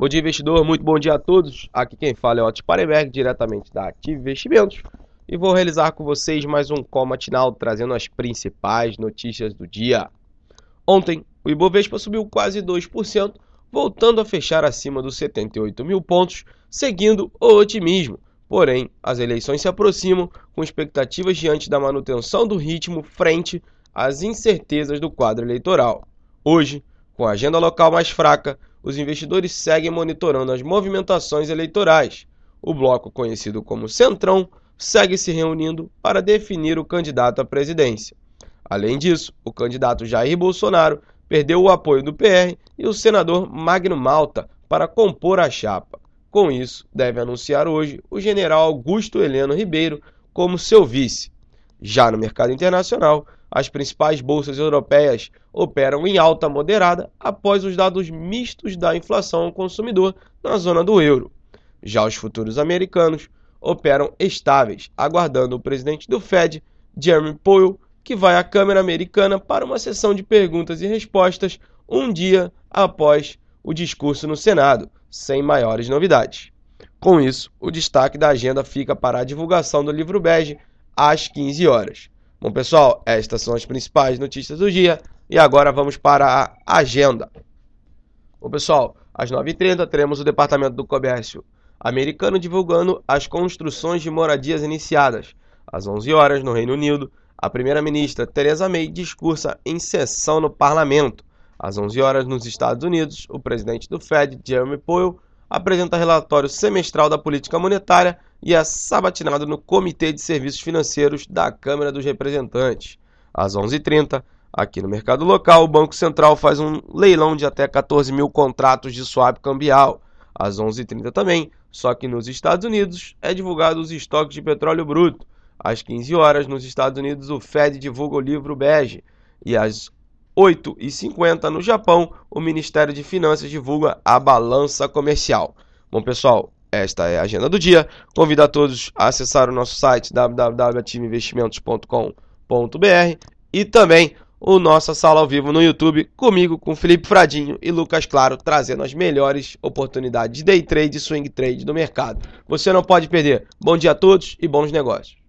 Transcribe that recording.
Bom dia, investidor. Muito bom dia a todos. Aqui quem fala é Otto Pareberg, diretamente da Ative Investimentos. E vou realizar com vocês mais um call matinal, trazendo as principais notícias do dia. Ontem, o Ibovespa subiu quase 2%, voltando a fechar acima dos 78 mil pontos, seguindo o otimismo. Porém, as eleições se aproximam, com expectativas diante da manutenção do ritmo frente às incertezas do quadro eleitoral. Hoje, com a agenda local mais fraca, os investidores seguem monitorando as movimentações eleitorais. O bloco conhecido como Centrão segue se reunindo para definir o candidato à presidência. Além disso, o candidato Jair Bolsonaro perdeu o apoio do PR e o senador Magno Malta para compor a chapa. Com isso, deve anunciar hoje o general Augusto Heleno Ribeiro como seu vice. Já no mercado internacional, as principais bolsas europeias operam em alta moderada após os dados mistos da inflação ao consumidor na zona do euro. Já os futuros americanos operam estáveis, aguardando o presidente do Fed, Jeremy Powell, que vai à Câmara Americana para uma sessão de perguntas e respostas um dia após o discurso no Senado, sem maiores novidades. Com isso, o destaque da agenda fica para a divulgação do livro bege às 15 horas. Bom, pessoal, estas são as principais notícias do dia e agora vamos para a agenda. Bom, pessoal, às 9h30 teremos o Departamento do Comércio americano divulgando as construções de moradias iniciadas. Às 11 horas no Reino Unido, a primeira-ministra Theresa May discursa em sessão no parlamento. Às 11 horas nos Estados Unidos, o presidente do Fed, Jeremy Powell, apresenta relatório semestral da política monetária e é sabatinado no Comitê de Serviços Financeiros da Câmara dos Representantes. Às 11h30, aqui no mercado local, o Banco Central faz um leilão de até 14 mil contratos de swap cambial. Às 11h30 também, só que nos Estados Unidos, é divulgado os estoques de petróleo bruto. Às 15 horas, nos Estados Unidos, o Fed divulga o livro bege. E às 8h50 no Japão, o Ministério de Finanças divulga a balança comercial. Bom, pessoal, esta é a agenda do dia. Convido a todos a acessar o nosso site www.ativeinvestimentos.com.br e também o nossa sala ao vivo no YouTube comigo, com Felipe Fradinho e Lucas Claro, trazendo as melhores oportunidades de day trade e swing trade do mercado. Você não pode perder. Bom dia a todos e bons negócios.